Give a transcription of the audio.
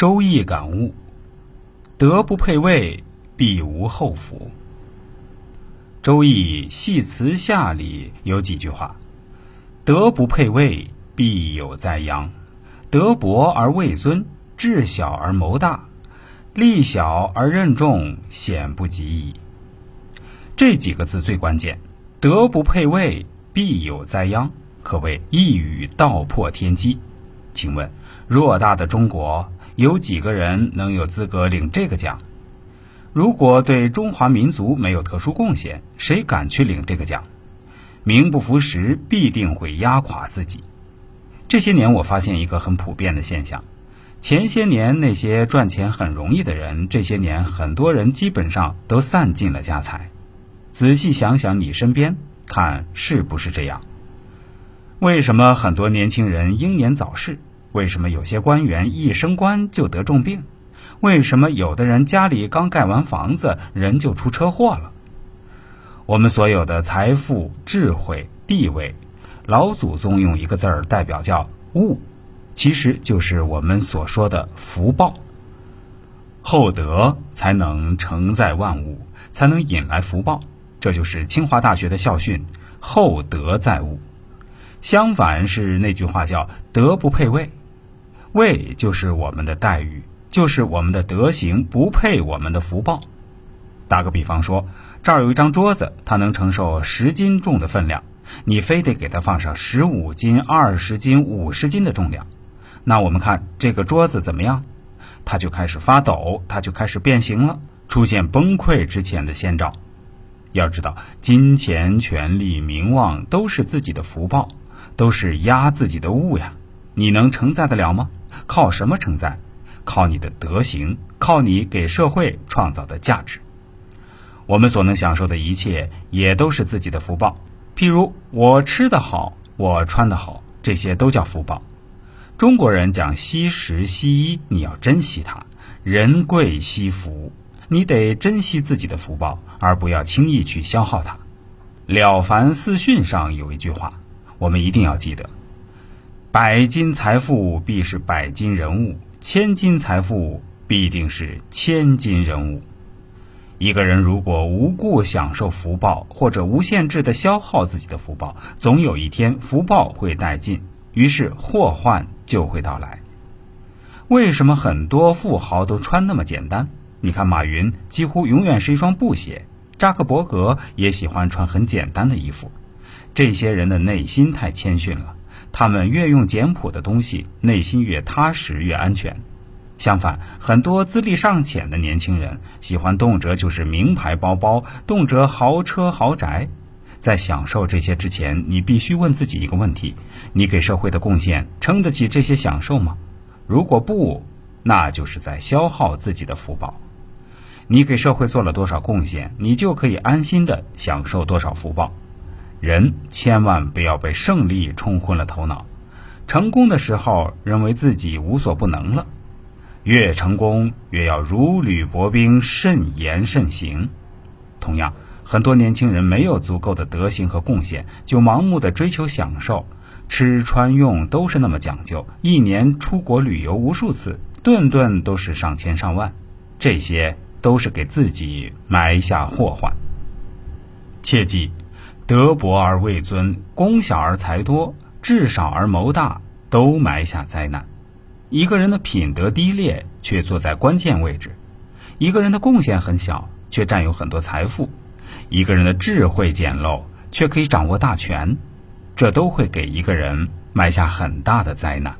周易感悟：德不配位，必无后福。周易系辞下里有几句话：德不配位，必有灾殃；德薄而位尊，智小而谋大，力小而任重，险不及矣。这几个字最关键，德不配位，必有灾殃，可谓一语道破天机。请问，偌大的中国，有几个人能有资格领这个奖？如果对中华民族没有特殊贡献，谁敢去领这个奖？名不符实，必定会压垮自己。这些年，我发现一个很普遍的现象：前些年那些赚钱很容易的人，这些年很多人基本上都散尽了家财。仔细想想，你身边看是不是这样？为什么很多年轻人英年早逝？为什么有些官员一升官就得重病？为什么有的人家里刚盖完房子，人就出车祸了？我们所有的财富、智慧、地位，老祖宗用一个字儿代表，叫物，其实就是我们所说的福报。厚德才能承载万物，才能引来福报。这就是清华大学的校训：“厚德载物。”相反是那句话叫“德不配位”，位就是我们的待遇，就是我们的德行不配我们的福报。打个比方说，这儿有一张桌子，它能承受十斤重的分量，你非得给它放上十五斤、二十斤、五十斤的重量，那我们看这个桌子怎么样？它就开始发抖，它就开始变形了，出现崩溃之前的先兆。要知道，金钱、权力、名望都是自己的福报，都是压自己的物呀。你能承载得了吗？靠什么承载？靠你的德行，靠你给社会创造的价值。我们所能享受的一切，也都是自己的福报。譬如我吃得好，我穿得好，这些都叫福报。中国人讲惜食惜衣，你要珍惜它。人贵惜福。你得珍惜自己的福报，而不要轻易去消耗它。《了凡四训》上有一句话，我们一定要记得：百金财富必是百金人物，千金财富必定是千金人物。一个人如果无故享受福报，或者无限制的消耗自己的福报，总有一天福报会殆尽，于是祸患就会到来。为什么很多富豪都穿那么简单？你看，马云几乎永远是一双布鞋，扎克伯格也喜欢穿很简单的衣服。这些人的内心太谦逊了，他们越用简朴的东西，内心越踏实越安全。相反，很多资历尚浅的年轻人喜欢动辄就是名牌包包，动辄豪车豪宅。在享受这些之前，你必须问自己一个问题：你给社会的贡献撑得起这些享受吗？如果不，那就是在消耗自己的福报。你给社会做了多少贡献，你就可以安心的享受多少福报。人千万不要被胜利冲昏了头脑，成功的时候认为自己无所不能了。越成功，越要如履薄冰，慎言慎行。同样，很多年轻人没有足够的德行和贡献，就盲目的追求享受，吃穿用都是那么讲究，一年出国旅游无数次，顿顿都是上千上万，这些。都是给自己埋下祸患。切记，德薄而位尊，功小而财多，智少而谋大，都埋下灾难。一个人的品德低劣，却坐在关键位置；一个人的贡献很小，却占有很多财富；一个人的智慧简陋，却可以掌握大权，这都会给一个人埋下很大的灾难。